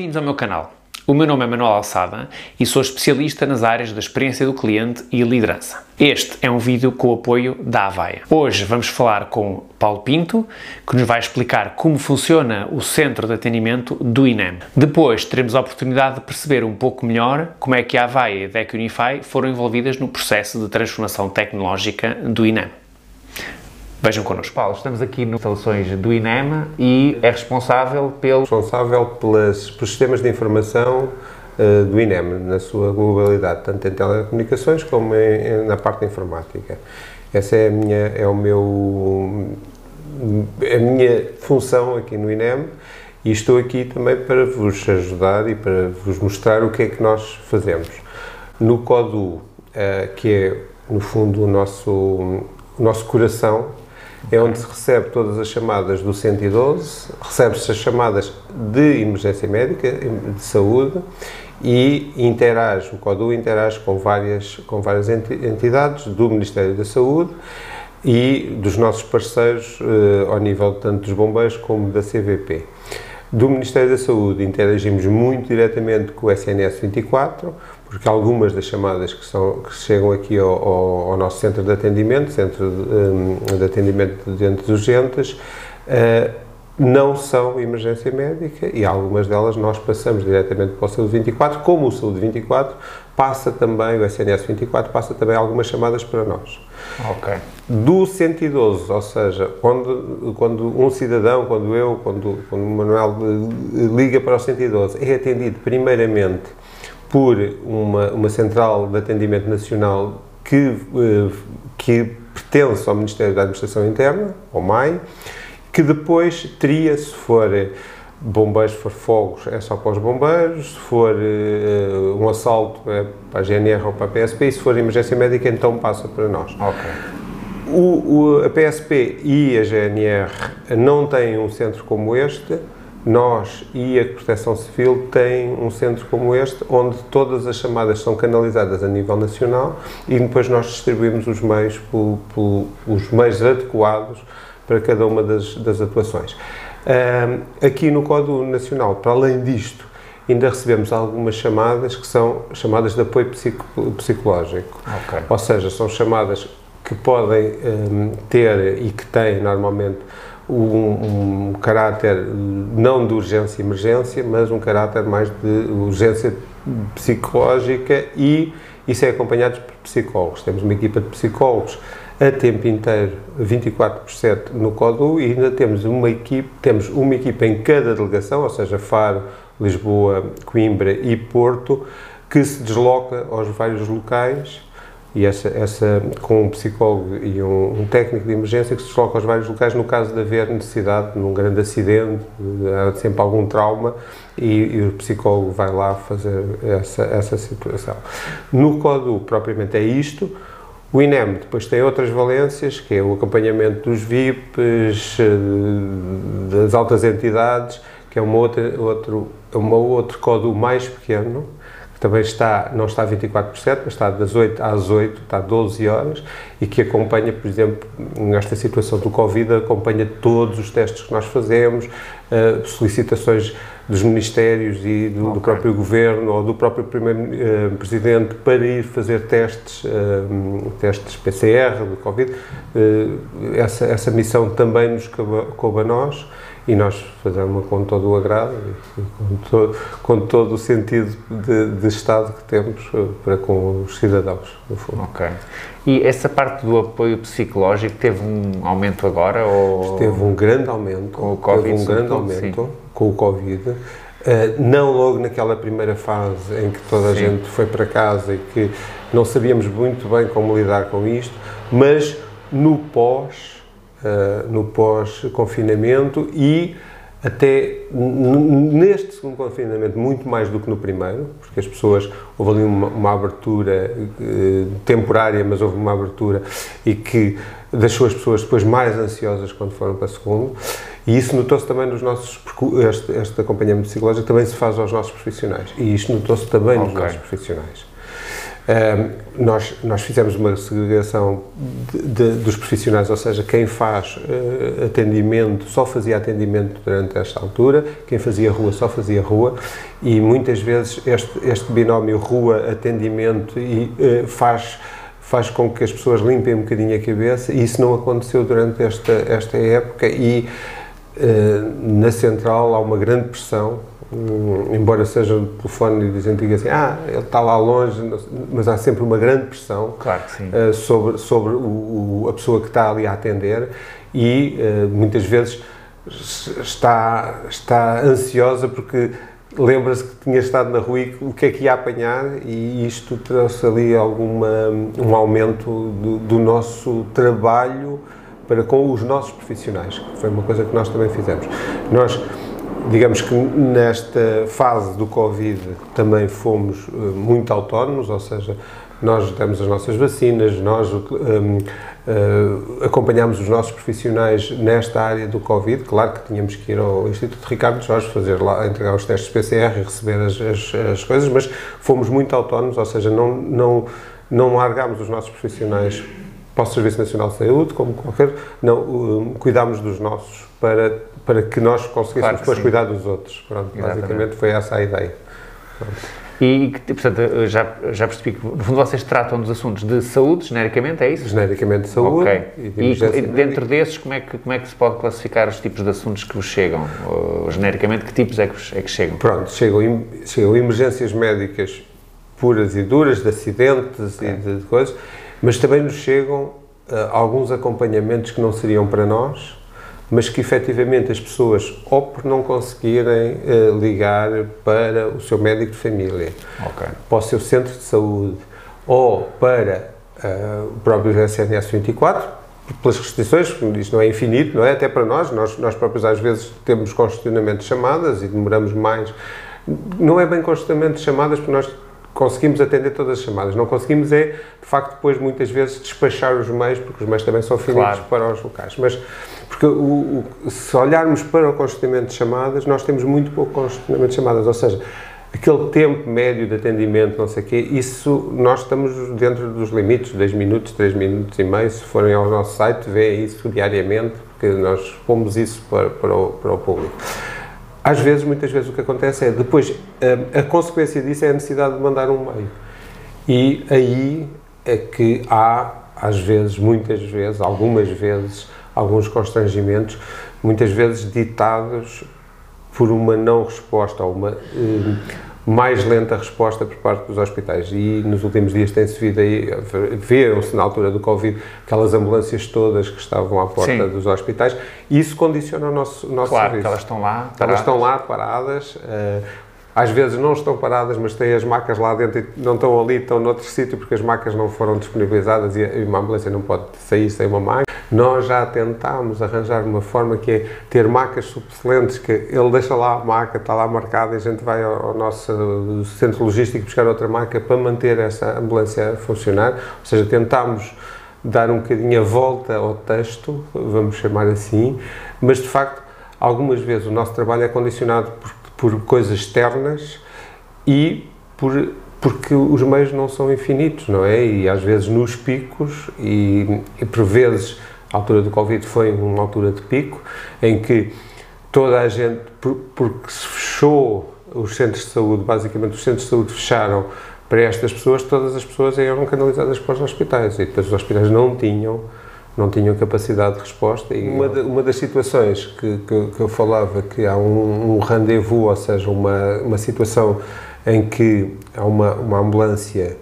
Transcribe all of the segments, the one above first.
Bem-vindos ao meu canal. O meu nome é Manuel Alçada e sou especialista nas áreas da experiência do cliente e liderança. Este é um vídeo com o apoio da Avaia. Hoje vamos falar com Paulo Pinto, que nos vai explicar como funciona o centro de atendimento do INEM. Depois teremos a oportunidade de perceber um pouco melhor como é que a Avaia e a DEC Unify foram envolvidas no processo de transformação tecnológica do INEM. Vejam connosco. Paulo, estamos aqui nas instalações do INEM e é responsável pelo... Responsável pelos sistemas de informação uh, do INEM, na sua globalidade, tanto em telecomunicações como em, em, na parte informática. Essa é, a minha, é o meu, a minha função aqui no INEM e estou aqui também para vos ajudar e para vos mostrar o que é que nós fazemos. No CODU, uh, que é, no fundo, o nosso, o nosso coração, é onde se recebe todas as chamadas do 112, recebe-se as chamadas de emergência médica, de saúde, e interage, o CODU interage com várias, com várias entidades do Ministério da Saúde e dos nossos parceiros eh, ao nível tanto dos bombeiros como da CVP. Do Ministério da Saúde interagimos muito diretamente com o SNS 24, porque algumas das chamadas que, são, que chegam aqui ao, ao, ao nosso centro de atendimento, centro de, de atendimento de doentes urgentes, uh, não são emergência médica e algumas delas nós passamos diretamente para o Saúde 24, como o Saúde 24 passa também, o SNS 24 passa também algumas chamadas para nós. Ok. Do 112, ou seja, quando, quando um cidadão, quando eu, quando, quando o Manuel liga para o 112, é atendido primeiramente por uma, uma central de atendimento nacional que, eh, que pertence ao Ministério da Administração Interna, ao MAI, que depois teria, se for bombeiros, se for fogos, é só para os bombeiros, se for uh, um assalto é para a GNR ou para a PSP, e se for emergência médica, então passa para nós. O, o, a PSP e a GNR não têm um centro como este, nós e a Proteção Civil têm um centro como este, onde todas as chamadas são canalizadas a nível nacional e depois nós distribuímos os meios, os meios adequados para cada uma das, das atuações. Um, aqui no Código Nacional, para além disto, ainda recebemos algumas chamadas que são chamadas de apoio psico, psicológico. Okay. Ou seja, são chamadas que podem um, ter e que têm normalmente um, um, caráter não de urgência e emergência, mas um caráter mais de urgência psicológica e isso é acompanhado por psicólogos. Temos uma equipa de psicólogos a tempo inteiro, 24 por 7 no CODU e ainda temos uma equipe, temos uma equipa em cada delegação, ou seja, Faro, Lisboa, Coimbra e Porto, que se desloca aos vários locais e essa, essa com um psicólogo e um, um, técnico de emergência que se desloca aos vários locais no caso de haver necessidade num grande acidente, há sempre algum trauma e, e, o psicólogo vai lá fazer essa, essa situação. No CODU, propriamente, é isto. O INEM depois tem outras valências, que é o acompanhamento dos VIPs, eh, das altas entidades, que é uma outra, outro, uma outro CODU mais pequeno, também está, não está 24 por 7, mas está das 8 às 8, está 12 horas, e que acompanha, por exemplo, nesta situação do Covid, acompanha todos os testes que nós fazemos, uh, solicitações dos ministérios e do, okay. do, próprio governo ou do próprio primeiro-presidente uh, para ir fazer testes, uh, testes PCR do Covid. essa, essa missão também nos coube a nós e nós fazemos com todo o agrado e com todo, com todo o sentido de, de, Estado que temos para com os cidadãos, no fundo. Ok. E essa parte do apoio psicológico teve um aumento agora? Ou... Teve um grande aumento. Com o Covid? Teve um grande aumento sim. com o Covid. Uh, não logo naquela primeira fase em que toda a sim. gente foi para casa e que não sabíamos muito bem como lidar com isto, mas no pós uh, no pós-confinamento e até neste segundo confinamento, muito mais do que no primeiro, porque as pessoas, houve ali uma, uma abertura uh, temporária, mas houve uma abertura e que deixou as pessoas depois mais ansiosas quando foram para o segundo, e isso notou-se também nos nossos, este, este acompanhamento psicológico também se faz aos nossos profissionais, e isto notou-se também okay. nos nossos profissionais. Nós, nós fizemos uma segregação de, de, dos profissionais, ou seja, quem faz uh, atendimento só fazia atendimento durante esta altura, quem fazia rua só fazia rua, e muitas vezes este, este binómio rua-atendimento uh, faz faz com que as pessoas limpem um bocadinho a cabeça e isso não aconteceu durante esta, esta época e uh, na central há uma grande pressão um, embora seja um telefone dizendo que assim, ah, ele está lá longe, mas há sempre uma grande pressão claro uh, sobre, sobre o, o, a pessoa que está ali a atender e uh, muitas vezes está, está ansiosa porque lembra-se que tinha estado na rua e o que é que ia apanhar e isto trouxe ali alguma, um aumento do, do nosso trabalho para com os nossos profissionais, que foi uma coisa que nós também fizemos. Nós digamos que nesta fase do Covid também fomos uh, muito autónomos, ou seja, nós demos as nossas vacinas, nós um, uh, eh, acompanhámos os nossos profissionais nesta área do Covid. Claro que tínhamos que ir ao Instituto Ricardo Jorge fazer lá, entregar os testes PCR e receber as, as, as coisas, mas fomos muito autónomos, ou seja, não, não, não largámos os nossos profissionais para o Serviço Nacional de Saúde, como qualquer, não, um, cuidámos dos nossos para, para que nós conseguíssemos claro que depois sim. cuidar dos outros. Pronto, basicamente foi essa a ideia. Pronto. E, portanto, já, já percebi que, no fundo, vocês tratam dos assuntos de saúde, genericamente, é isso? Genericamente de saúde. Ok. E, de e dentro desses, como é, que, como é que se pode classificar os tipos de assuntos que vos chegam? Ou, genericamente, que tipos é que, é que chegam? Pronto, chegam, chegam emergências médicas puras e duras, de acidentes okay. e de, de coisas, mas também nos chegam uh, alguns acompanhamentos que não seriam para nós, mas que efetivamente as pessoas, ou por não conseguirem uh, ligar para o seu médico de família, okay. para o seu centro de saúde, ou para uh, o próprio SNS 24, pelas restrições, isto não é infinito, não é? Até para nós, nós, nós próprios às vezes temos congestionamento de chamadas e demoramos mais. Não é bem congestionamento de chamadas, porque nós conseguimos atender todas as chamadas. Não conseguimos é, de facto, depois muitas vezes despachar os meios, porque os meios também são finitos claro. para os locais. Mas, porque o, o, se olharmos para o congestionamento de chamadas, nós temos muito pouco congestionamento de chamadas, ou seja, aquele tempo médio de atendimento, não sei o quê, isso nós estamos dentro dos limites, 10 minutos, 3 minutos e meio, se forem ao nosso site, vêem isso diariamente, porque nós pomos isso para, para, o, para o público. Às vezes, muitas vezes, o que acontece é, depois, a, a consequência disso é a necessidade de mandar um meio. E aí é que há, às vezes, muitas vezes, algumas vezes, alguns constrangimentos, muitas vezes ditados por uma não resposta uma eh, mais lenta resposta por parte dos hospitais. E nos últimos dias tem-se visto aí, viram-se na altura do Covid, aquelas ambulâncias todas que estavam à porta Sim. dos hospitais. E isso condiciona o nosso, o nosso claro, serviço. Claro, elas estão lá paradas. Elas estão lá paradas. Uh, às vezes não estão paradas, mas têm as macas lá dentro e não estão ali, estão noutro sítio porque as macas não foram disponibilizadas e uma ambulância não pode sair sem uma maca. Nós já tentámos arranjar uma forma que é ter macas subsolentes, que ele deixa lá a maca, está lá marcada e a gente vai ao, nosso centro logístico buscar outra maca para manter essa ambulância a funcionar. Ou seja, tentámos dar um bocadinho a volta ao texto, vamos chamar assim, mas de facto, algumas vezes o nosso trabalho é condicionado por por coisas externas e por porque os meios não são infinitos, não é? E às vezes nos picos, e, e por vezes a altura do Covid foi uma altura de pico, em que toda a gente, por, porque se fechou os centros de saúde, basicamente os centros de saúde fecharam para estas pessoas, todas as pessoas eram canalizadas para os hospitais e depois os hospitais não tinham não tinham capacidade de resposta. E uma, de, uma das situações que, que, que, eu falava, que há um, um rendezvous, ou seja, uma, uma situação em que há uma, uma ambulância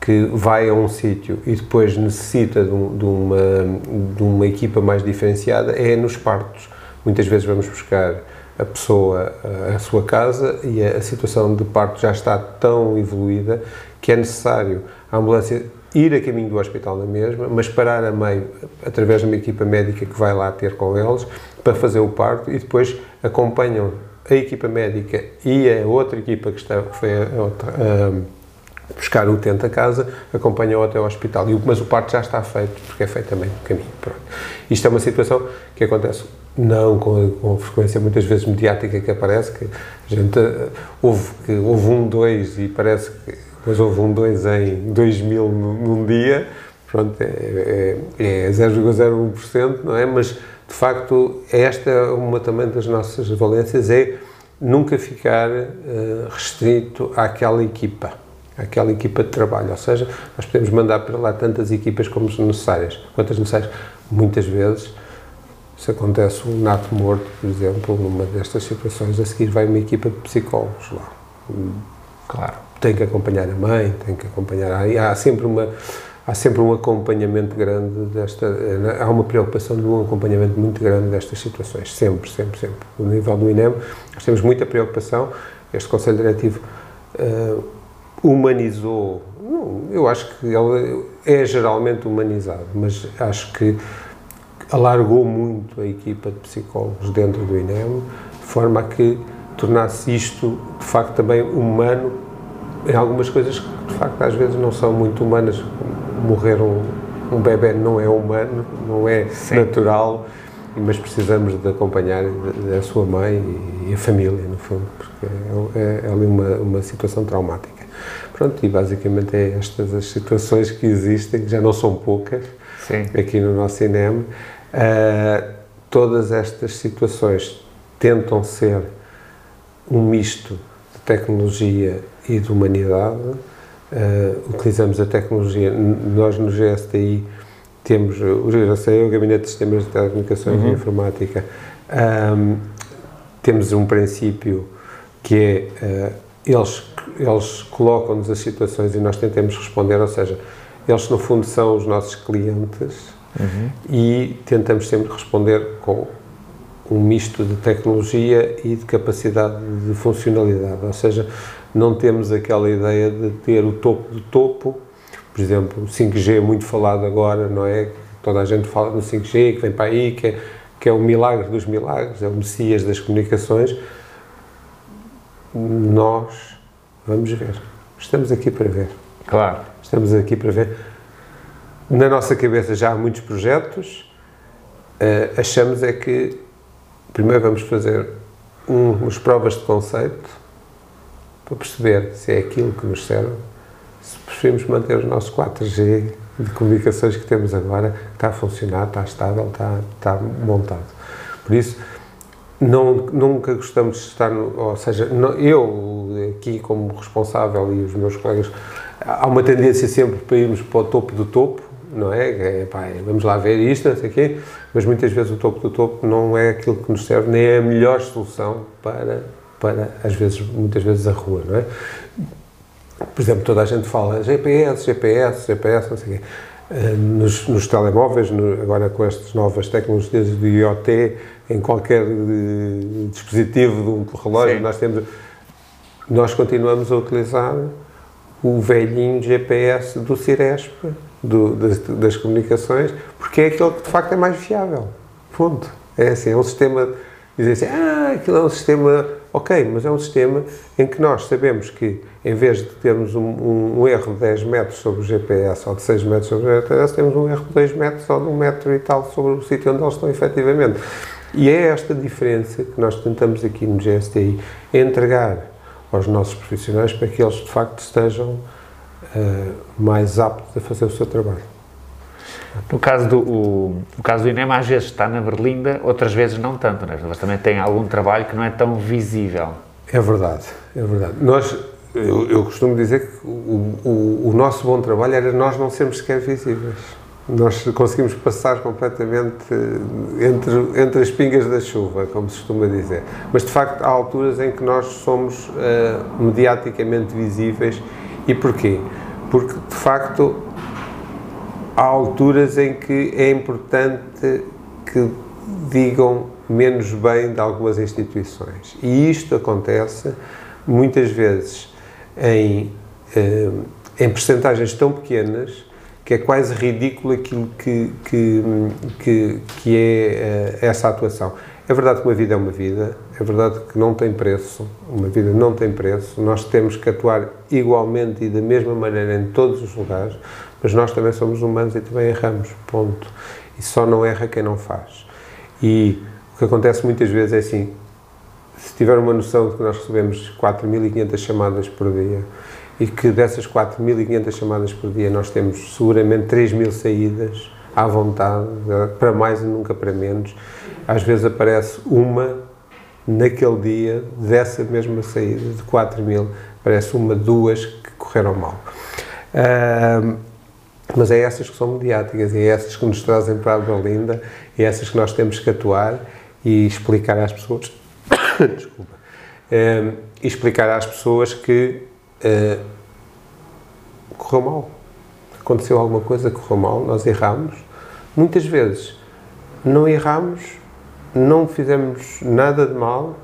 que vai a um sítio e depois necessita de, um, de, uma, de uma equipa mais diferenciada, é nos partos. Muitas vezes vamos buscar a pessoa à sua casa e a, a situação de parto já está tão evoluída que é necessário a ambulância ir a caminho do hospital na mesma, mas parar a meio, através de uma equipa médica que vai lá ter com eles, para fazer o parto e depois acompanham a equipa médica e a outra equipa que, está, foi a, outra, a buscar o utente a casa, acompanham até ao hospital. Mas o parto já está feito, porque é feito também no caminho. Pronto. Isto é uma situação que acontece não com, com frequência muitas vezes mediática que aparece, que a gente houve, que houve um, dois e parece que mas houve um 2 em 2000 num dia, pronto, é, é, é 0,01%, não é? Mas, de facto, esta é uma também das nossas valências, é nunca ficar uh, restrito àquela equipa, àquela equipa de trabalho. Ou seja, nós podemos mandar para lá tantas equipas como necessárias, quantas necessárias. Muitas vezes, se acontece um nato morto, por exemplo, numa destas situações, a seguir vai uma equipa de psicólogos lá. Claro. Tem que acompanhar a mãe, tem que acompanhar. Há sempre uma há sempre um acompanhamento grande desta, há uma preocupação de um acompanhamento muito grande destas situações, sempre, sempre, sempre. No nível do INEM, nós temos muita preocupação, este Conselho Diretivo uh, humanizou, eu acho que ele é geralmente humanizado, mas acho que alargou muito a equipa de psicólogos dentro do INEM, de forma a que tornasse isto, de facto, também humano em algumas coisas que, de facto, às vezes não são muito humanas, morrer um, um bebê não é humano, não é Sim. natural, mas precisamos de acompanhar a sua mãe e a família, no fundo, porque é, é, é ali uma, uma situação traumática. Pronto, e basicamente é estas as situações que existem, que já não são poucas, Sim. aqui no nosso INEM. Uh, todas estas situações tentam ser um misto tecnologia e de humanidade, Uh, utilizamos a tecnologia. Nós no GSTI temos o GSTI, o Gabinete de Sistemas de Telecomunicações uhum. e Informática. Um, temos um princípio que é uh, eles, eles colocam-nos as situações e nós tentamos responder, ou seja, eles no fundo são os nossos clientes uhum. e tentamos sempre responder com um misto de tecnologia e de capacidade de funcionalidade, ou seja, não temos aquela ideia de ter o topo do topo, por exemplo, o 5G é muito falado agora, não é? Toda a gente fala do 5G, que vem para aí, que é, que é o milagre dos milagres, é o Messias das comunicações. Nós vamos ver. Estamos aqui para ver. Claro. Estamos aqui para ver. Na nossa cabeça já há muitos projetos. Uh, achamos é que primeiro vamos fazer um, umas provas de conceito para perceber se é aquilo que nos serve, se preferimos manter os nossos 4G de comunicações que temos agora, que está a funcionar, está estável, está, está montado. Por isso, não, nunca gostamos de estar, no, ou seja, não, eu aqui como responsável e os meus colegas, há uma tendência sempre para irmos para o topo do topo, não é? é pá, vamos lá ver isto, não sei o quê, mas muitas vezes o topo do topo não é aquilo que nos serve, nem é a melhor solução para para, às vezes, muitas vezes, a rua, não é? Por exemplo, toda a gente fala GPS, GPS, GPS, não sei o quê. Eh, nos, nos telemóveis, no, agora com estas novas tecnologias de IoT, em qualquer eh, dispositivo de um relógio, Sim. nós temos. Nós continuamos a utilizar o velhinho GPS do Ciresp, do, das, das, comunicações, porque é aquele que de facto é mais fiável. Ponto. É assim, é um sistema. Dizem assim, ah, aquilo é um sistema Ok, mas é um sistema em que nós sabemos que, em vez de termos um, um, um erro de 10 metros sobre o GPS ou de 6 metros sobre o GPS, temos um erro de 2 metros ou de 1 metro e tal sobre o sítio onde eles estão efetivamente. E é esta diferença que nós tentamos aqui no GSTI entregar aos nossos profissionais para que eles, de facto, estejam uh, mais aptos a fazer o seu trabalho. No caso do, o, no caso do INEM, às vezes está na berlinda, outras vezes não tanto, né? mas também tem algum trabalho que não é tão visível. É verdade, é verdade. Nós, eu, eu costumo dizer que o, o, o, nosso bom trabalho era nós não sermos sequer visíveis. Nós conseguimos passar completamente entre, entre as pingas da chuva, como se costuma dizer. Mas, de facto, há alturas em que nós somos uh, mediaticamente visíveis. E porquê? Porque, de facto, há alturas em que é importante que digam menos bem de algumas instituições. E isto acontece muitas vezes em, eh, em percentagens tão pequenas que é quase ridículo aquilo que, que, que, que é eh, essa atuação. É verdade que uma vida é uma vida, é verdade que não tem preço, uma vida não tem preço, nós temos que atuar igualmente e da mesma maneira em todos os lugares, mas nós também somos humanos e também erramos, ponto. E só não erra quem não faz. E o que acontece muitas vezes é assim, se tiver uma noção de que nós recebemos 4.500 chamadas por dia e que dessas 4.500 chamadas por dia nós temos seguramente 3.000 saídas à vontade, para mais e nunca para menos. Às vezes aparece uma naquele dia dessa mesma saída de 4.000, aparece uma, duas que correram mal. Uh, mas é essas que são mediáticas, é essas que nos trazem para a Berlinda, é essas que nós temos que atuar e explicar às pessoas. Desculpa. Uh, explicar às pessoas que uh, correu mal. Aconteceu alguma coisa, correu mal, nós erramos. Muitas vezes não erramos, não fizemos nada de mal,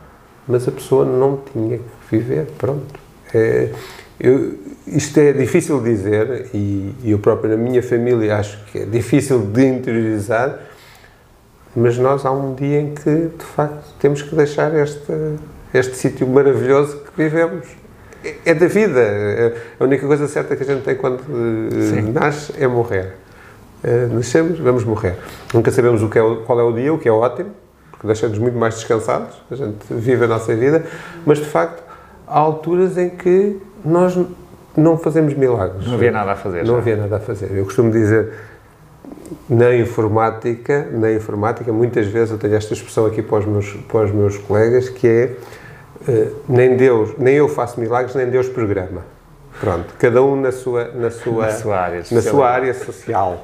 mas a pessoa não tinha que viver. Pronto. É, eu, isto é difícil de dizer e, eu próprio na minha família acho que é difícil de interiorizar, mas nós há um dia em que de facto temos que deixar este, este sítio maravilhoso que vivemos. É, é da vida. É, a única coisa certa que a gente tem quando eh, Sim. nasce é morrer. Uh, nascemos, vamos morrer. Nunca sabemos o que é, qual é o dia, o que é ótimo, porque deixa-nos muito mais descansados, a gente vive a nossa vida, mas de facto há alturas em que nós não fazemos milagres. Não havia nada a fazer. Não já. havia nada a fazer. Eu costumo dizer, na informática, na informática, muitas vezes eu tenho esta expressão aqui para os meus, para os meus colegas, que é uh, nem Deus, nem eu faço milagres, nem Deus programa. Pronto, cada um na sua, na sua, na sua, área, social. Na sua área social.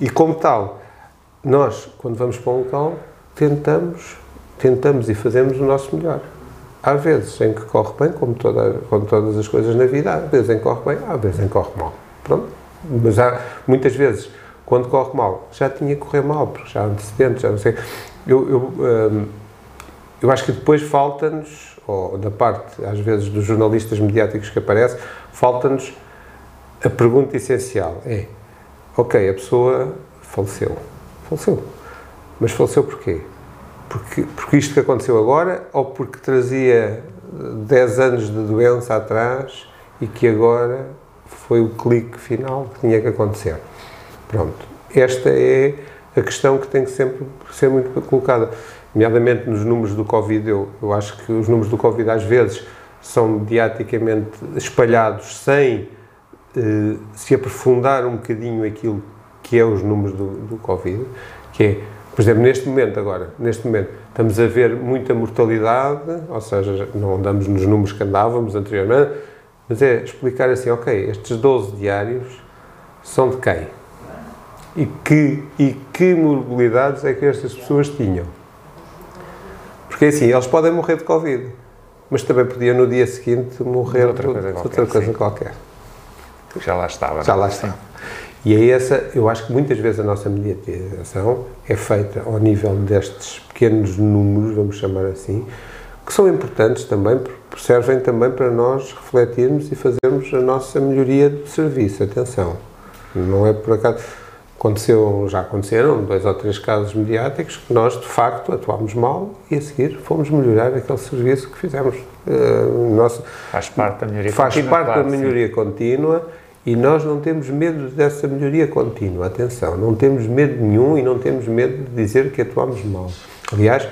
E como tal, nós, quando vamos para um local, tentamos, tentamos e fazemos o nosso melhor. Há vezes em que corre bem, como, toda, como todas as coisas na vida, há vezes em que corre bem, há vezes em que corre mal. Pronto. Mas há, muitas vezes, quando corre mal, já tinha que correr mal, porque já há antecedentes, já não sei. Eu, eu, hum, eu acho que depois falta-nos, ou da parte, às vezes, dos jornalistas mediáticos que aparecem, falta-nos a pergunta essencial: é ok, a pessoa faleceu. Faleceu. Mas faleceu porquê? Porque, porque isto que aconteceu agora ou porque trazia 10 anos de doença atrás e que agora foi o clique final que tinha que acontecer? Pronto. Esta é a questão que tem que sempre ser muito colocada. Nomeadamente nos números do Covid, eu, eu acho que os números do Covid às vezes são mediaticamente espalhados sem eh, se aprofundar um bocadinho aquilo que é os números do, do Covid, que é, por exemplo, neste momento agora, neste momento, estamos a ver muita mortalidade, ou seja, não andamos nos números que andávamos anteriormente, mas é explicar assim, ok, estes 12 diários são de quem? E que, e que morbilidades é que estas pessoas tinham? Porque assim, eles podem morrer de Covid, mas também podiam no dia seguinte morrer de outra coisa, qualquer, outra coisa qualquer já lá estava. Já lá estava. E é essa, eu acho que muitas vezes a nossa mediatização é feita ao nível destes pequenos números, vamos chamar assim, que são importantes também, porque servem também para nós refletirmos e fazermos a nossa melhoria de serviço. Atenção, não é por acaso. Aconteceu, já aconteceram dois ou três casos mediáticos que nós, de facto, atuámos mal e a seguir fomos melhorar aquele serviço que fizemos. Uh, nosso, faz parte da melhoria faz contínua. Faz parte claro, da melhoria sim. contínua e nós não temos medo dessa melhoria contínua, atenção, não temos medo nenhum e não temos medo de dizer que atuamos mal. Aliás,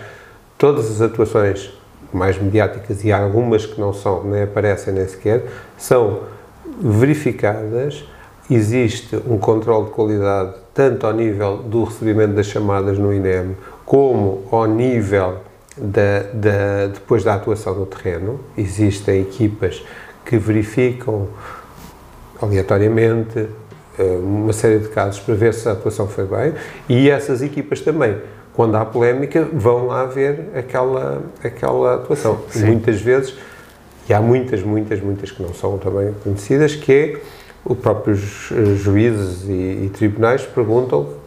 todas as atuações mais mediáticas e algumas que não são, nem aparecem nem sequer, são verificadas, existe um controle de qualidade tanto ao nível do recebimento das chamadas no INEM, como ao nível da, da, depois da atuação no terreno. Existem equipas que verificam aleatoriamente eh, uma série de casos para ver se a atuação foi bem e essas equipas também, quando há polémica, vão lá ver aquela, aquela atuação. Muitas vezes, e há muitas, muitas, muitas que não são também conhecidas, que é os próprios eh, juízes e, e tribunais perguntam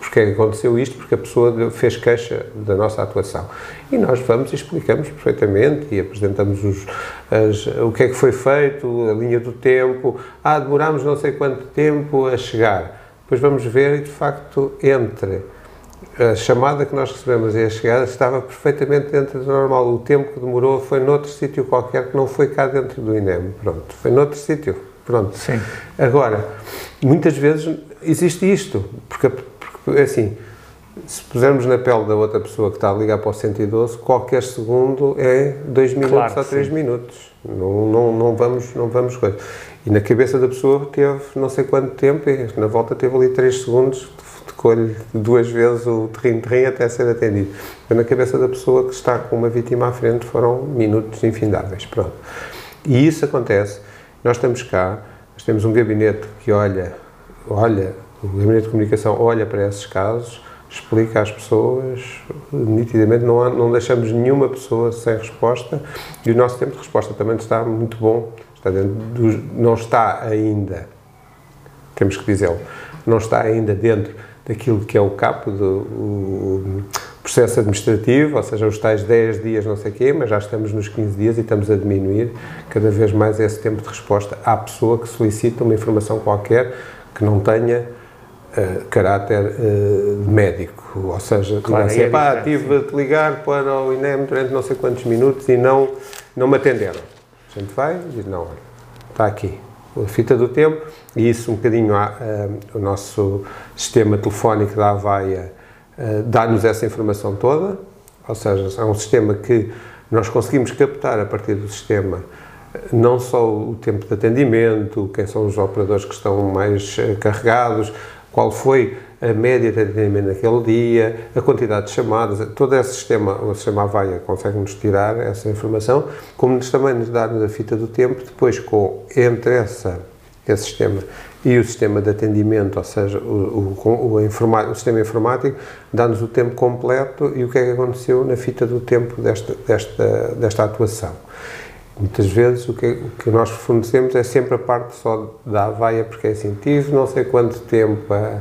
porque é aconteceu isto, porque a pessoa fez queixa da nossa atuação. E nós vamos e explicamos perfeitamente e apresentamos os, as, o que é que foi feito, a linha do tempo. Ah, demorámos não sei quanto tempo a chegar. Depois vamos ver e, de facto, entre a chamada que nós recebemos e a chegada estava perfeitamente dentro do normal. O tempo que demorou foi noutro sítio qualquer que não foi cá dentro do INEM. Pronto, foi noutro sítio. Pronto. Sim. Agora, muitas vezes existe isto, porque é assim, se pusermos na pele da outra pessoa que está a ligar para o 112, qualquer segundo é 2 minutos claro, ou 3 minutos. Não, não, não vamos, não vamos coisa. E na cabeça da pessoa teve não sei quanto tempo, e na volta teve ali 3 segundos, tocou-lhe duas vezes o terreno-terreno até ser atendido. Mas na cabeça da pessoa que está com uma vítima à frente foram minutos infindáveis. Pronto. E isso acontece. Nós estamos cá, nós temos um gabinete que olha, olha, o gabinete de comunicação olha para esses casos, explica às pessoas, nitidamente, não, há, não deixamos nenhuma pessoa sem resposta e o nosso tempo de resposta também está muito bom. Está dentro do, não está ainda, temos que dizê-lo, não está ainda dentro daquilo que é o capo do o processo administrativo, ou seja, os tais 10 dias, não sei quê, mas já estamos nos 15 dias e estamos a diminuir cada vez mais esse tempo de resposta à pessoa que solicita uma informação qualquer que não tenha uh, caráter uh, médico, ou seja, claro, assim, é pá, tive a te ligar para o INEM durante não sei quantos minutos e não, não me atenderam. A gente vai e diz, não, está aqui, a fita do tempo, e isso um bocadinho, uh, o nosso sistema telefónico da Avaia uh, dá-nos essa informação toda, ou seja, é um sistema que nós conseguimos captar a partir do sistema não só o tempo de atendimento, quem são os operadores que estão mais uh, carregados, qual foi a média de atendimento naquele dia, a quantidade de chamadas, todo esse sistema, o sistema Avaia consegue-nos tirar essa informação, como nos também nos dá a fita do tempo, depois com, entre essa, esse sistema e o sistema de atendimento, ou seja, o, o, o, o sistema informático, dá-nos o tempo completo e o que é que aconteceu na fita do tempo desta, desta, desta atuação. Muitas vezes o que, o que nós fornecemos é sempre a parte só da Avaia, porque é assim, tive não sei quanto tempo a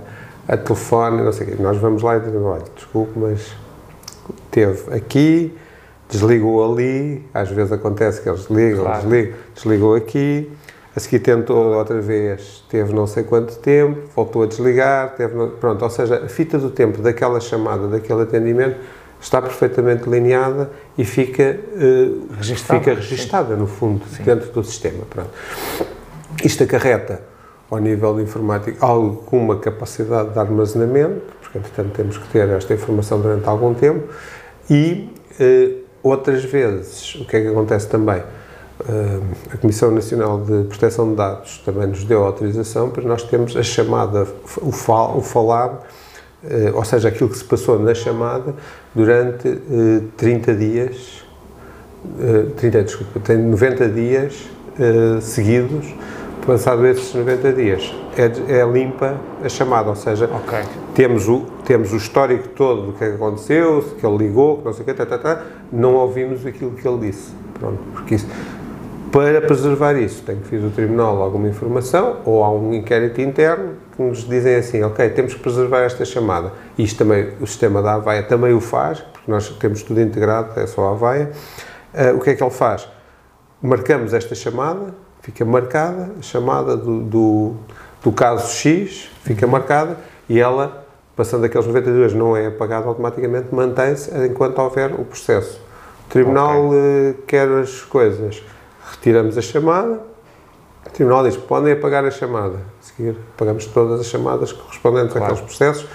a telefone, não sei o quê. Nós vamos lá e dizemos, olha, desculpe, mas teve aqui, desligou ali, às vezes acontece que eles desligam, claro. desligam, desligou aqui, a seguir tentou outra vez, teve não sei quanto tempo, voltou a desligar, teve, pronto, ou seja, a fita do tempo daquela chamada, daquele atendimento, está perfeitamente delineada e fica, uh, registada, fica registada, no fundo, sim. dentro do sistema. Pronto. Isto acarreta ao nível informático alguma capacidade de armazenamento, porque entretanto temos que ter esta informação durante algum tempo, e eh, outras vezes, o que é que acontece também? Uh, a Comissão Nacional de Proteção de Dados também nos deu autorização para nós termos a chamada, o, fal, o falar, uh, ou seja, aquilo que se passou na chamada durante uh, 30 dias, 30, desculpa, tem 90 dias seguidos passado esses 90 dias, é, é, limpa a chamada, ou seja, okay. temos, o, temos o histórico todo do que é aconteceu, que ele ligou, que não sei o quê, tá, tá, tá, não ouvimos aquilo que ele disse. Pronto, porque isso, para preservar isso, tem que vir do Tribunal alguma informação ou há um inquérito interno que nos dizem assim, ok, temos que preservar esta chamada. Isto também, o sistema da Avaia também o faz, porque nós temos tudo integrado, é só a Avaia. Uh, o que é que ele faz? Marcamos esta chamada, fica marcada, a chamada do, do, do caso X fica uhum. marcada e ela, passando aqueles 90 dias, não é apagada automaticamente, mantém-se enquanto houver o processo. O Tribunal okay. uh, quer as coisas, retiramos a chamada, o Tribunal diz podem apagar a chamada. A seguir, apagamos todas as chamadas correspondentes claro. àqueles processos.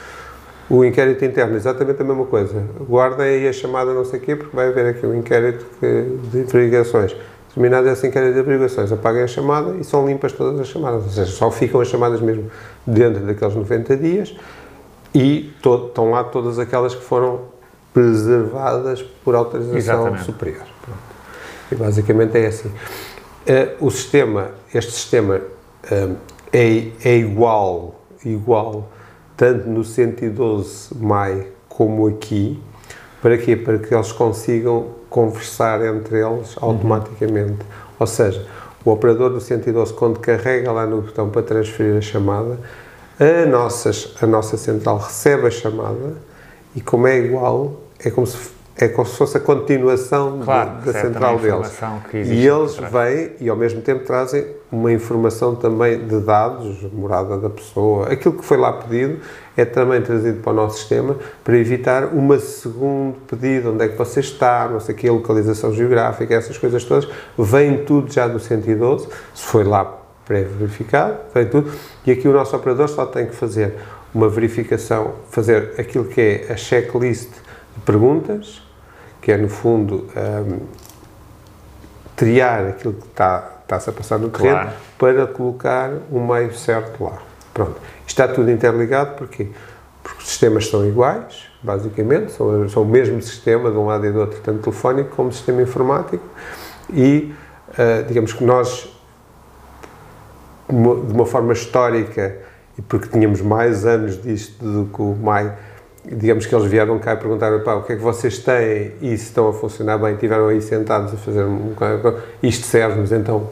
O inquérito interno, exatamente a mesma coisa. Guardem aí a chamada não sei o quê, porque vai haver aqui um inquérito de investigações terminada essa inquérito de averiguações, apaguem a chamada e são limpas todas as chamadas, ou seja, só ficam as chamadas mesmo dentro daqueles 90 dias e to estão lá todas aquelas que foram preservadas por autorização Exatamente. superior. Pronto. E basicamente é assim. Uh, o sistema, este sistema uh, é, é igual, igual, tanto no 112 MAI como aqui, para quê? Para que eles consigam conversar entre eles automaticamente. Uhum. Ou seja, o operador do 112, quando carrega lá no botão para transferir a chamada, a nossa, a nossa central recebe a chamada e, como é igual, é como se é como se fosse a continuação claro, de, da central deles. E eles vêm e ao mesmo tempo trazem uma informação também de dados, morada da pessoa, aquilo que foi lá pedido é também trazido para o nosso sistema para evitar uma segundo pedido, onde é que você está, não sei que, localização geográfica, essas coisas todas, vem tudo já do 112, se foi lá pré-verificado, vem tudo, e aqui o nosso operador só tem que fazer uma verificação, fazer aquilo que é a checklist de perguntas, que é no fundo um, triar aquilo que está, está-se a passar no terreno claro. para colocar o meio certo lá. Pronto. Está tudo interligado porque porque os sistemas são iguais, basicamente, são, são o mesmo sistema de um lado e do outro, tanto telefónico como sistema informático, e uh, digamos que nós, de uma, de uma, forma histórica, e porque tínhamos mais anos disto do que o MAI, digamos que eles vieram cá e perguntaram o que é que vocês têm e se estão a funcionar bem, estiveram aí sentados a fazer um, isto serve-nos, então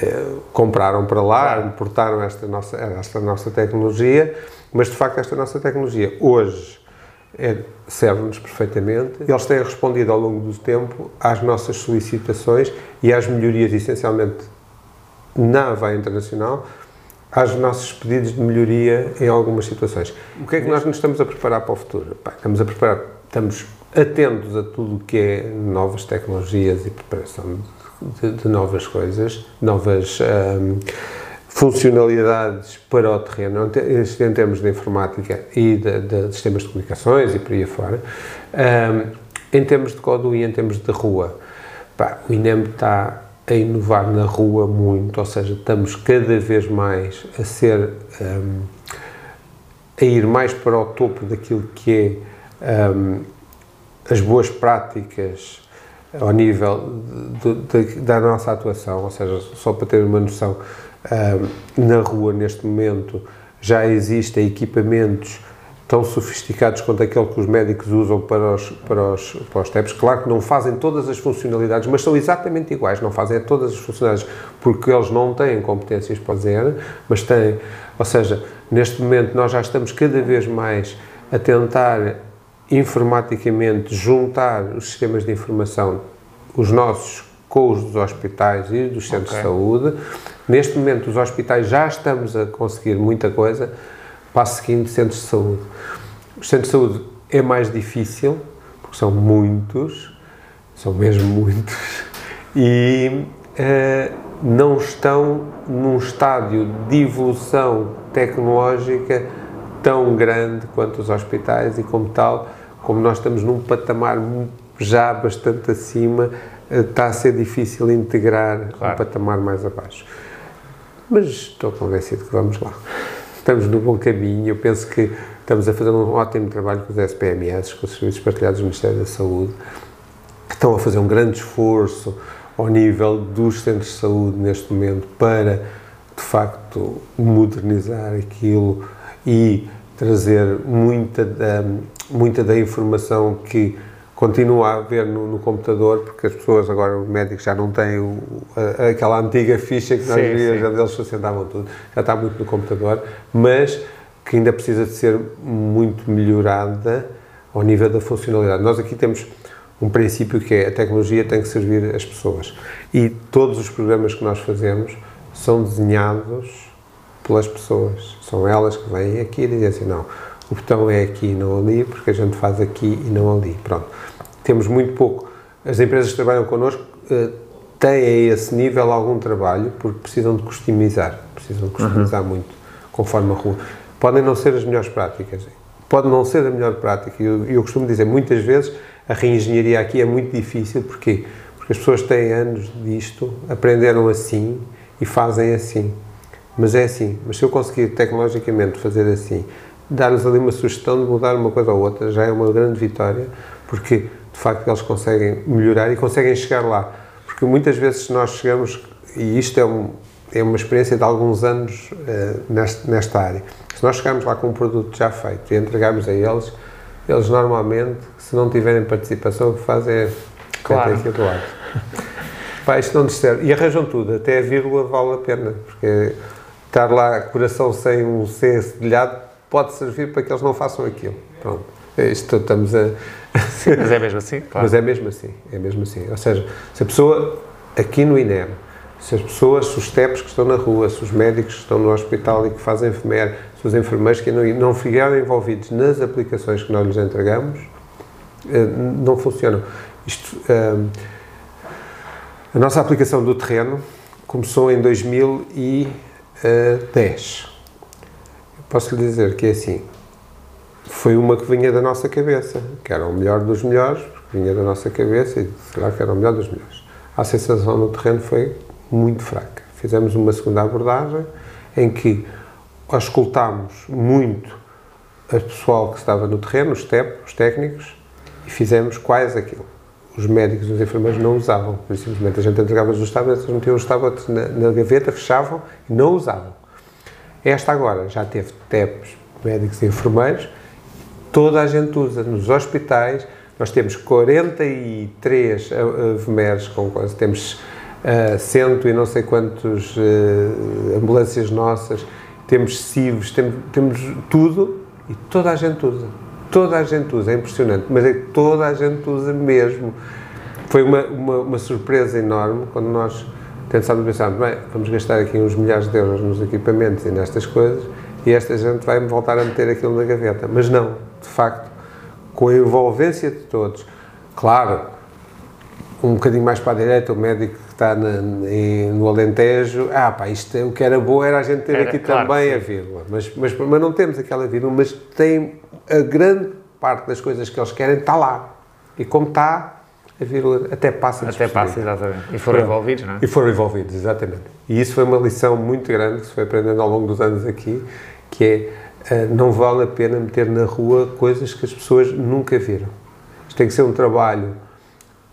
eh, compraram para lá, importaram esta nossa, esta nossa tecnologia mas, de facto, esta nossa tecnologia hoje é, serve-nos perfeitamente. Eles têm respondido ao longo do tempo às nossas solicitações e às melhorias, essencialmente, na AVA Internacional, aos nossos pedidos de melhoria em algumas situações. O que é que nós nos estamos a preparar para o futuro? estamos a preparar, estamos atentos a tudo o que é novas tecnologias e preparação de, de, novas coisas, novas. Um, funcionalidades para o terreno, em termos de informática e de, de sistemas de comunicações e por aí afora, um, em termos de código e em termos de rua. O INEM está a inovar na rua muito, ou seja, estamos cada vez mais a ser, um, a ir mais para o topo daquilo que é um, as boas práticas ao nível de, de, da nossa atuação, ou seja, só para ter uma noção, na rua, neste momento, já existem equipamentos tão sofisticados quanto aquele que os médicos usam para os, para os, para os TEPs. Claro que não fazem todas as funcionalidades, mas são exatamente iguais, não fazem todas as funcionalidades, porque eles não têm competências para fazer, mas têm, ou seja, neste momento nós já estamos cada vez mais a tentar informaticamente juntar os sistemas de informação, os nossos com os dos hospitais e dos centros okay. de saúde. Neste momento, os hospitais já estamos a conseguir muita coisa. Passo seguinte, centros de saúde. Os centros de saúde é mais difícil, porque são muitos, são mesmo muitos, e uh, não estão num estádio de evolução tecnológica tão grande quanto os hospitais e, como tal, como nós estamos num patamar já bastante acima, está a ser difícil integrar claro. um patamar mais abaixo. Mas estou convencido que vamos lá. Estamos no bom caminho. Eu penso que estamos a fazer um ótimo trabalho com os SPMS, com os Serviços Partilhados do Ministério da Saúde, que estão a fazer um grande esforço ao nível dos centros de saúde neste momento para, de facto, modernizar aquilo e trazer muita da, muita da informação que continua a haver no, no, computador, porque as pessoas agora, os médicos já não têm o, a, aquela antiga ficha que nós víamos, onde eles sustentavam tudo, já está muito no computador, mas que ainda precisa de ser muito melhorada ao nível da funcionalidade. Nós aqui temos um princípio que é a tecnologia tem que servir as pessoas. E todos os programas que nós fazemos são desenhados pelas pessoas, são elas que vêm aqui e dizem assim, não, o botão é aqui e não ali, porque a gente faz aqui e não ali. Pronto. Temos muito pouco. As empresas que trabalham connosco uh, têm a esse nível algum trabalho, porque precisam de customizar. Precisam de customizar uhum. muito, conforme a rua. Podem não ser as melhores práticas. Pode não ser a melhor prática. Eu, eu costumo dizer, muitas vezes, a reengenharia aqui é muito difícil. Porquê? Porque as pessoas têm anos disto, aprenderam assim e fazem assim. Mas é assim. Mas se eu conseguir tecnologicamente fazer assim, dar-nos ali uma sugestão de mudar uma coisa ou outra já é uma grande vitória, porque de facto eles conseguem melhorar e conseguem chegar lá. Porque muitas vezes nós chegamos, e isto é, um, é uma experiência de alguns anos uh, nesta, nesta área, se nós chegarmos lá com um produto já feito e entregarmos a eles, eles normalmente, se não tiverem participação, o que fazem é claro. do lado. Pá, isto não serve. E arranjam tudo, até a vírgula vale a pena, porque estar lá coração sem um C cedilhado pode servir para que eles não façam aquilo. Pronto. É isto estamos a. Mas é mesmo assim, claro. Mas é mesmo assim, é mesmo assim. Ou seja, se a pessoa, aqui no INEM, se as pessoas, se os TEPs que estão na rua, se os médicos que estão no hospital e que fazem enfermeiro, se os enfermeiros que não, não ficarem envolvidos nas aplicações que nós lhes entregamos, eh, não funcionam. Isto, eh, a nossa aplicação do terreno começou em 2010 Posso lhe dizer que é assim, foi uma que vinha da nossa cabeça, que era o melhor dos melhores, porque vinha da nossa cabeça e claro que era o melhor dos melhores. A sensação no terreno foi muito fraca. Fizemos uma segunda abordagem em que escutámos muito a pessoal que estava no terreno, os TEP, os técnicos, e fizemos quais aquilo. Os médicos e os enfermeiros não usavam, simplesmente a gente entregava os tablets, eles metiam os tablets na, na gaveta, fechavam e não usavam. Esta agora já teve TEPs, médicos e enfermeiros, toda a gente usa nos hospitais. Nós temos 43 VMERs com coisa, temos uh, cento e não sei quantos uh, ambulâncias nossas, temos CIVs, temos, temos tudo e toda a gente usa. Toda a gente usa, é impressionante, mas é que toda a gente usa mesmo. Foi uma, uma, uma surpresa enorme quando nós pensámos, pensámos, bem, vamos gastar aqui uns milhares de euros nos equipamentos e nestas coisas e esta gente vai voltar a meter aquilo na gaveta. Mas não, de facto, com a envolvência de todos. Claro, um bocadinho mais para a direita, o médico que está na, no Alentejo, ah pá, isto, o que era bom era a gente ter era, aqui claro, também sim. a vírgula, mas, mas, mas não temos aquela vírgula, mas tem a grande parte das coisas que eles querem está lá. E como está, a vírgula até passa Até passa, exatamente. E foram Pronto. envolvidos, não é? E foram envolvidos, exatamente. E isso foi uma lição muito grande que se foi aprendendo ao longo dos anos aqui, que é uh, não vale a pena meter na rua coisas que as pessoas nunca viram. Isto tem que ser um trabalho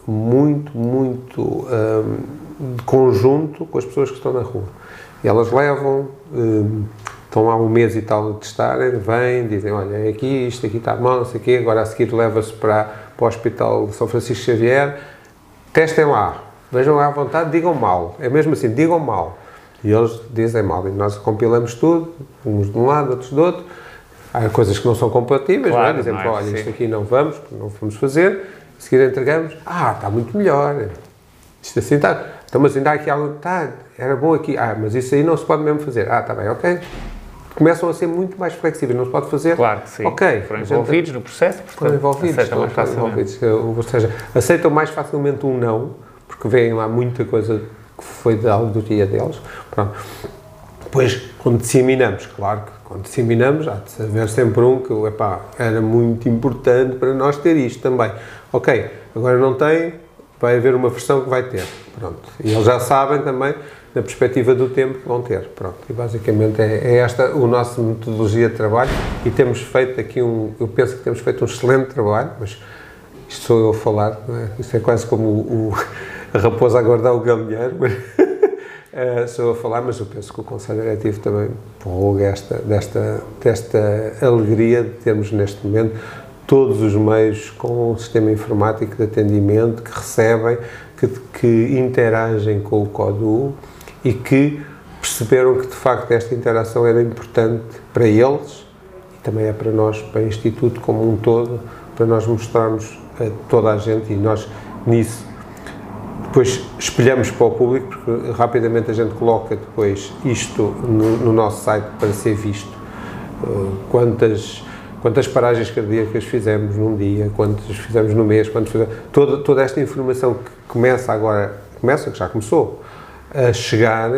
muito, muito um, de conjunto com as pessoas que estão na rua. E elas levam, um, estão lá um mês e tal a testarem, vêm, dizem, olha, é aqui, isto aqui está mal, não sei o quê, agora a seguir leva-se para, para o Hospital São Francisco Xavier, testem lá, vejam lá à vontade, digam mal, é mesmo assim, digam mal. E eles dizem mal. E nós compilamos tudo, uns de um lado, outros do outro. Há coisas que não são compatíveis, claro, não é? Dizemos, não é? olha, Sim. isto aqui não vamos, não vamos fazer. A seguir entregamos, ah, está muito melhor. Isto assim está. Então, mas ainda há aqui algo, está, era bom aqui. Ah, mas isso aí não se pode mesmo fazer. Ah, está bem, ok. Começam a ser muito mais flexíveis, não se pode fazer. Claro que sim. Ok. Foram envolvidos gente, no processo, portanto, foram envolvidos, aceitam mais facilmente. Ou seja, aceitam mais facilmente um não, porque veem lá muita coisa que foi da auditoria deles. Pronto. Depois, quando disseminamos, claro que quando disseminamos, há de haver sempre um que epá, era muito importante para nós ter isto também. Ok, agora não tem, vai haver uma versão que vai ter. Pronto. E eles já sabem também, na perspectiva do tempo, que vão ter. Pronto. E basicamente é, é esta a nossa metodologia de trabalho e temos feito aqui um, eu penso que temos feito um excelente trabalho, mas isto sou eu a falar, é? isto é quase como o, o a raposa a guardar o galinheiro, mas, uh, sou a falar, mas eu penso que o Conselho Diretivo também prorroga esta, desta, desta alegria de termos neste momento todos os meios com o sistema informático de atendimento que recebem, que, que interagem com o CODU e que perceberam que de facto esta interação era importante para eles e também é para nós, para o Instituto como um todo, para nós mostrarmos a toda a gente e nós nisso depois espelhamos para o público, porque rapidamente a gente coloca depois isto no, no nosso site para ser visto. Uh, quantas, quantas paragens cardíacas fizemos num dia, quantas fizemos no mês, quantas fizemos, toda, toda esta informação que começa agora, começa, que já começou, a chegar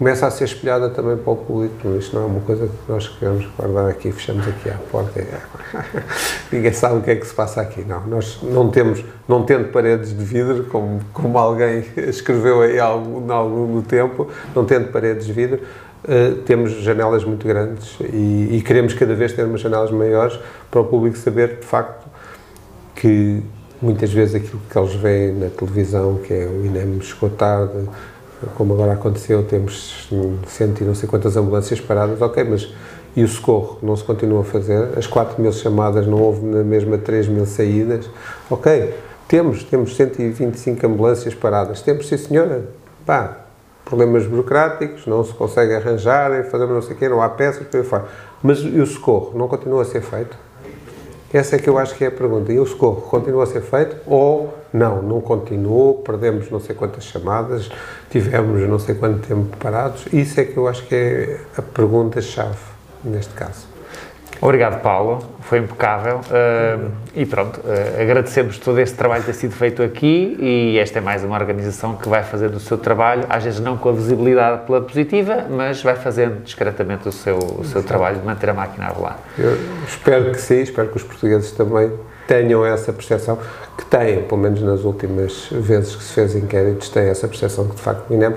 começa a ser espelhada também para o público. Isto não é uma coisa que nós queremos guardar aqui, fechamos aqui à porta. Ninguém sabe o que é que se passa aqui. Não, nós não temos, não tendo paredes de vidro, como, como alguém escreveu aí algum, algum tempo, não tendo paredes de vidro, uh, temos janelas muito grandes e, e queremos cada vez ter umas janelas maiores para o público saber, de facto, que muitas vezes aquilo que eles veem na televisão, que é o INEM chegou tarde, como agora aconteceu, temos cento e não sei quantas ambulâncias paradas, ok, mas e o socorro não se continua a fazer? As 4 mil chamadas, não houve na mesma 3 mil saídas? Ok, temos, temos 125 ambulâncias paradas, temos, sim senhora, pá, problemas burocráticos, não se consegue arranjar, fazer não sei o quê, não há peças, para fora. Mas e o socorro não continua a ser feito? Essa é que eu acho que é a pergunta. E o socorro continua a ser feito ou não? Não continuou, perdemos não sei quantas chamadas, tivemos não sei quanto tempo parados. Isso é que eu acho que é a pergunta-chave neste caso. Obrigado, Paulo. Foi impecável. Uh, e pronto, uh, agradecemos todo este trabalho que sido feito aqui e esta é mais uma organização que vai fazendo o seu trabalho, às vezes não com a visibilidade pela positiva, mas vai fazendo discretamente o seu, o seu trabalho de manter a máquina a rolar. Eu espero que sim, espero que os portugueses também tenham essa percepção, que têm, pelo menos nas últimas vezes que se fez inquéritos, têm essa percepção que de facto o INEM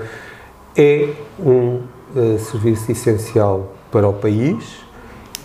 é um uh, serviço essencial para o país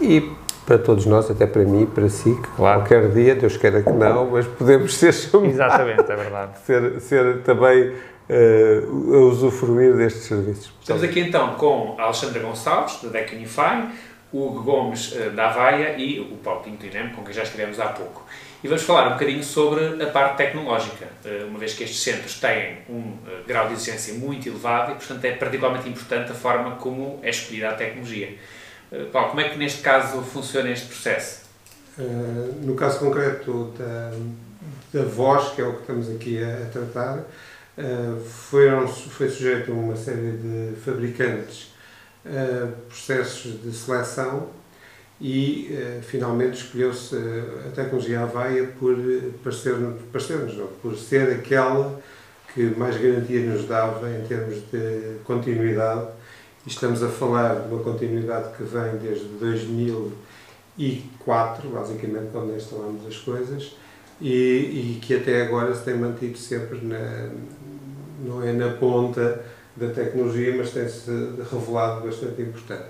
e para todos nós, até para mim, para si, que claro. qualquer dia, Deus queira que não, mas podemos ser chamados. Exatamente, é verdade. ser, ser também uh, a usufruir destes serviços. Estamos aqui então com a Alexandra Gonçalves, da DEC Unify, o Hugo Gomes, uh, da Avaia e o Paulo Pinto Inem, com quem já estivemos há pouco. E vamos falar um bocadinho sobre a parte tecnológica, uh, uma vez que estes centros têm um grau de exigência muito elevado e, portanto, é particularmente importante a forma como é escolhida a tecnologia. Eh, Paulo, como é que neste caso funciona este processo? Uh, no caso concreto da, da voz, que é o que estamos aqui a, a tratar, uh, foram, foi sujeito a uma série de fabricantes processos de seleção e finalmente escolheu-se a tecnologia Avaia por parecer-nos, parecer por ser aquela que mais garantia nos dava em termos de continuidade Estamos a falar de uma continuidade que vem desde 2004, basicamente, quando instalamos as coisas, e, e, que até agora se tem mantido sempre na, não é na ponta da tecnologia, mas tem-se revelado bastante importante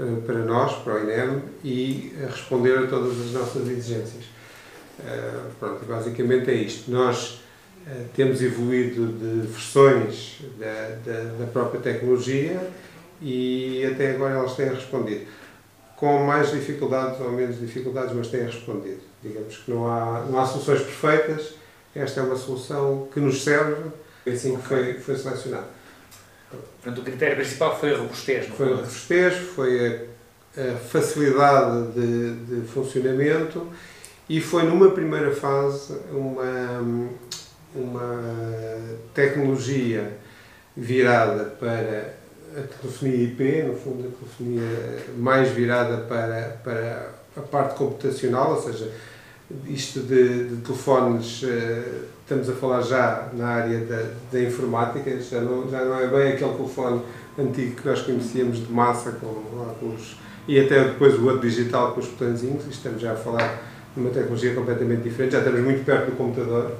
eh, para nós, para o INEM, e a responder a todas as nossas exigências. Uh, pronto, basicamente é isto. Nós uh, temos evoluído de versões da, da, da própria tecnologia e até agora elas têm respondido. Com mais dificuldades ou menos dificuldades, mas têm respondido. Digamos que não há, não há soluções perfeitas, esta é uma solução que nos serve, e assim que foi, foi selecionado. Portanto, o critério principal foi a robustez, não foi? a robustez, foi a, a facilidade de, de funcionamento e foi numa primeira fase uma, uma tecnologia virada para a telefonia IP, no fundo a telefonia mais virada para, para a parte computacional, ou seja, isto de, de telefones, eh, estamos a falar já na área da, da informática, já não, já não é bem aquele telefone antigo que nós conhecíamos de massa, com e até depois o outro digital com os botõezinhos, estamos já a falar de uma tecnologia completamente diferente, já estamos muito perto do computador.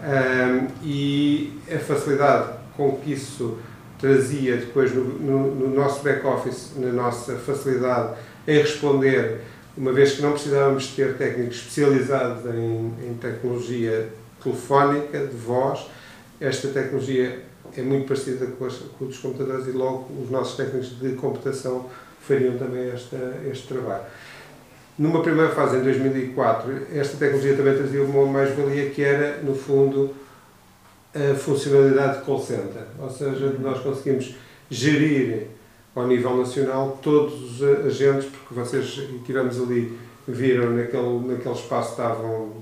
Um, e a facilidade com que isso trazia depois no, no, no nosso back-office, na nossa facilidade em responder, uma vez que não precisávamos ter técnicos especializados em, em tecnologia telefónica, de voz, esta tecnologia é muito parecida com, as, com os computadores e logo os nossos técnicos de computação fariam também esta, este trabalho. Numa primeira fase, em 2004, esta tecnologia também trazia uma mais-valia que era, no fundo, a funcionalidade de call center, ou seja, nós conseguimos gerir ao nível nacional todos os agentes, porque vocês tivemos ali, viram naquele, naquele espaço estavam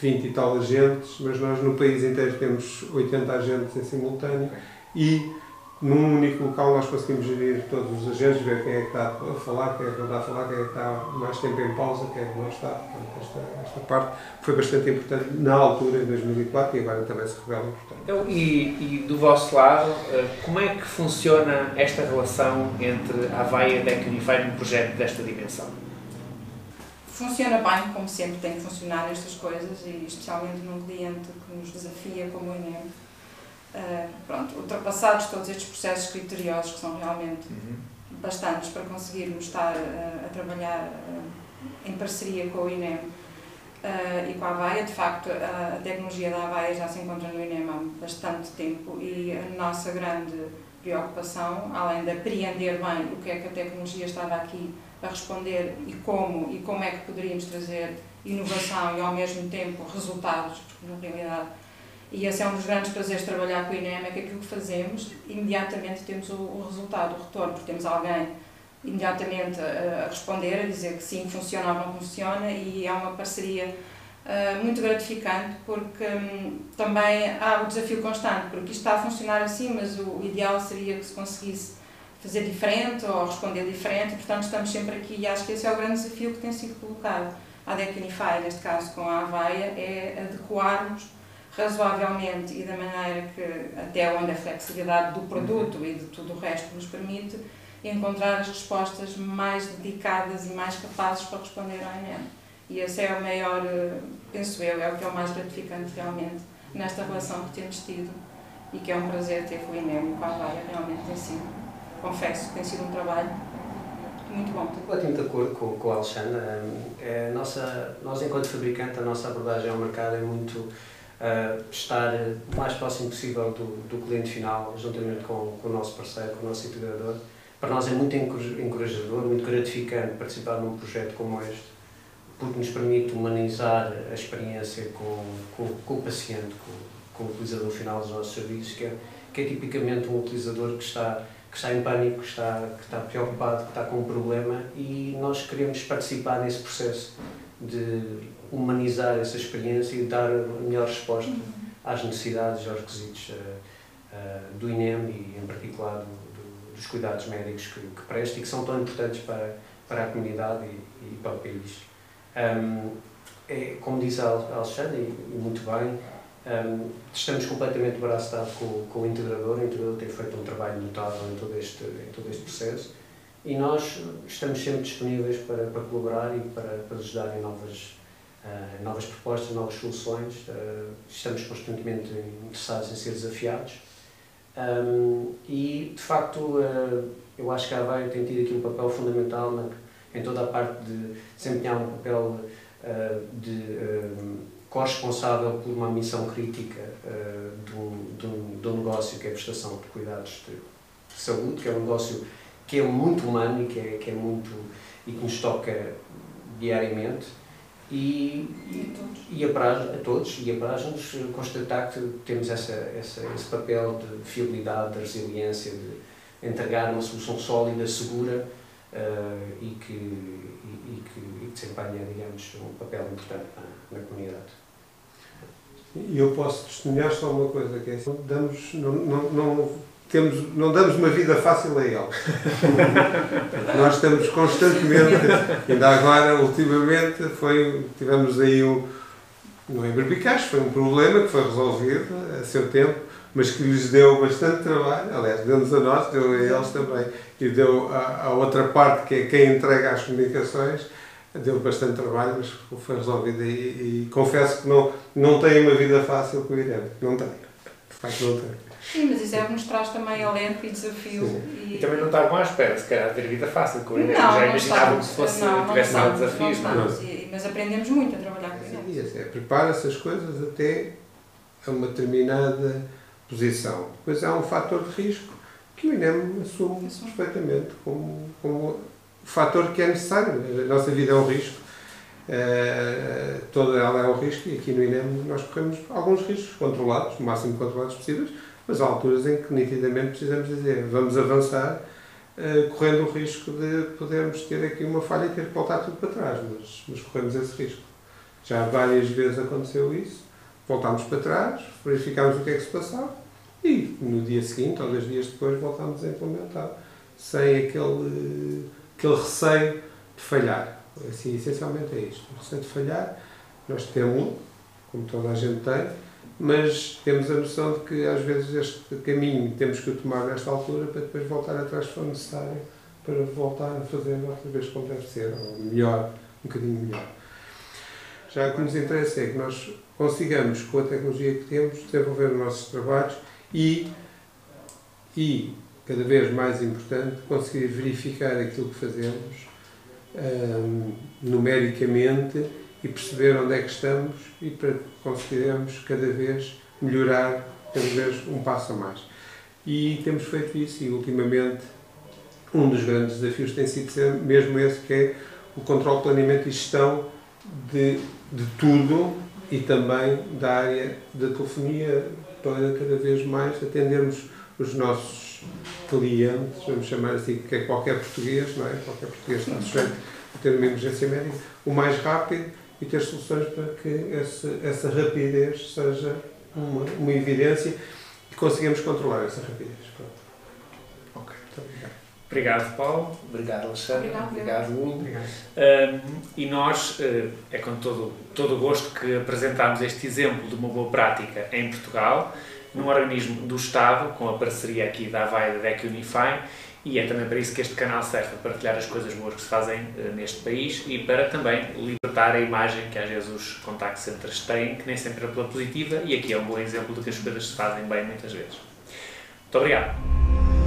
20 e tal agentes, mas nós no país inteiro temos 80 agentes em simultâneo e num único local nós conseguimos gerir todos os agentes, ver quem é que está a falar, quem é que não está a falar, quem é que está mais tempo em pausa, quem é que não está. Portanto, esta, esta parte foi bastante importante na altura, em 2004, e agora também se revela importante. Então, e, e do vosso lado, eh, como é que funciona esta relação entre a Havaia e a DEC Unify num projeto desta dimensão? Funciona bem, como sempre tem que funcionar estas coisas, e especialmente num cliente que nos desafia como o INEM Uh, pronto, ultrapassados todos estes processos criteriosos que são realmente uhum. bastantes para conseguirmos estar uh, a trabalhar uh, em parceria com o INEM e com a AVAIA, de facto a tecnologia da AVAIA já se encontra no INEM há bastante tempo e a nossa grande preocupação, além de apreender bem o que é que a tecnologia estava aqui a responder e como, e como é que poderíamos trazer inovação e ao mesmo tempo resultados, porque na realidade e esse é um dos grandes prazeres de trabalhar com o INEM, é que aquilo que fazemos, imediatamente temos o, o resultado, o retorno, porque temos alguém imediatamente a, a, responder, a dizer que sim, funciona ou não funciona, e é uma parceria uh, muito gratificante, porque um, também há o desafio constante, porque isto está a funcionar assim, mas o, o ideal seria que se conseguisse fazer diferente ou responder diferente, e, portanto estamos sempre aqui e acho que esse é o grande desafio que tem sido colocado. À Decanify, neste caso com a Avaia, é adequarmos razoavelmente e da maneira que, até onde a flexibilidade do produto e de tudo o resto nos permite, encontrar as respostas mais dedicadas e mais capazes para responder ao ENEM. E esse é o maior, eh, penso eu, é o que é o mais gratificante realmente nesta relação que temos tido e que é um prazer ter com o INEM e com a Avaia, realmente tem sido, confesso, tem sido um trabalho muito bom. Estou completamente de acordo com, com o Alexandre. É, nossa, nós, enquanto fabricante, a nossa abordagem ao mercado é muito uh, estar o mais próximo possível do, do cliente final, juntamente com, com o nosso parceiro, com o nosso integrador. Para nós é muito encorajador, muito gratificante participar num projeto como este, porque nos permite humanizar a experiência com, com, com o paciente, com, com, o utilizador final dos nossos serviços, que é, que é tipicamente um utilizador que está que está em pânico, que está, que está preocupado, que está com um problema e nós queremos participar nesse processo de humanizar essa experiência e dar a melhor resposta às necessidades e aos requisitos uh, uh, do INEM e, em particular, do, do, dos cuidados médicos que, que presta e que são tão importantes para, para a comunidade e, e para o país. Um, é, como disse a Alexandre, e, muito bem, um, estamos completamente braço dado com, com o integrador, o integrador tem feito um trabalho notável em todo este, em todo este processo e nós estamos sempre disponíveis para, para colaborar e para, para ajudar em novas, uh, novas propostas, novas soluções. Uh, estamos constantemente interessados em ser desafiados um, e, de facto, uh, eu acho que a Aveiro tem tido aqui um papel fundamental na, em toda a parte de desempenhar um papel de corresponsável por uma missão crítica do, do, do, negócio, que é a prestação de cuidados de, saúde, que é um negócio que é muito humano e que é, que é muito e que nos toca diariamente e, e, e apraz, a todos e apraz-nos constatar que temos essa, essa, esse papel de fiabilidade, de resiliência, de entregar uma solução sólida, segura uh, e, que, e, que, que desempenha, digamos, um papel importante na, na comunidade. E eu posso testemunhar só uma coisa, que é damos, não, não, não, temos, não damos uma vida fácil a ele. Nós estamos constantemente, ainda agora, ultimamente, foi, tivemos aí um, não é berbicaz, foi um problema que foi resolvido a seu tempo, mas que lhes deu bastante trabalho, aliás, deu-nos a nós, deu a eles também, e deu a, a outra parte, que é quem entrega as comunicações, deu bastante trabalho, mas foi resolvido e, e, confesso que não, não tenho uma vida fácil com o Irene. Não tenho. De facto, não tenho. Sim, mas isso é o que nos traz também alento e desafio. E... e... também não estavam à espera, se calhar, ter vida fácil com o Irene. Já imaginavam que se fosse, não, tivesse não desafios. Não, não. E, mas aprendemos muito a trabalhar com ele. Sim, é, prepara-se as coisas até a uma determinada posição. Depois há um fator de risco que o INEM assume perfeitamente como, como fator que é necessário. A nossa vida é um risco, uh, toda ela é um risco e aqui no INEM nós corremos alguns riscos controlados, o máximo controlados possíveis, mas há alturas em que nitidamente precisamos dizer vamos avançar uh, correndo o risco de podermos ter aqui uma falha e ter que voltar tudo para trás, mas, mas corremos esse risco. Já várias vezes aconteceu isso, voltámos para trás, verificámos o que é que se passava e no dia seguinte ou dois dias depois voltámos a implementar sem aquele aquele receio de falhar. Assim, essencialmente é isto. O receio de falhar, nós temos, como toda a gente tem, mas temos a noção de que às vezes este caminho temos que tomar nesta altura para depois voltar atrás se for necessário, para voltar a fazer outra vez como deve ser, ou melhor, um bocadinho melhor. Já o que nos interessa é que nós consigamos, com a tecnologia que temos, desenvolver os nossos trabalhos e, e cada vez mais importante conseguir verificar aquilo que fazemos um, numericamente e perceber onde é que estamos e para conseguirmos cada vez melhorar cada vez um passo a mais. E temos feito isso e ultimamente um dos grandes desafios tem sido mesmo esse que é o controle, planeamento e gestão de, de tudo e também da área da telefonia para cada vez mais atendermos os nossos clientes, vamos chamar assim, que é qualquer português, não é? Qualquer português está sujeito a ter uma emergência médica, o mais rápido e ter soluções para que essa, essa rapidez seja uma, uma evidência e conseguimos controlar essa rapidez. Pronto. Ok. Muito obrigado. Obrigado, Paulo. Obrigado, Alexandre. Obrigado, Obrigado, Nuno. Um, e nós, uh, é com todo, todo o gosto que apresentamos este exemplo de uma boa prática em Portugal, num organismo do Estado, com a parceria aqui da AVAI e da DEC Unify, e é também para isso que este canal serve, para partilhar as coisas boas que se fazem uh, neste país e para também libertar a imagem que às vezes os contact centers têm, que nem sempre é pela positiva, e aqui é um bom exemplo de que as coisas se fazem bem muitas vezes. Muito obrigado.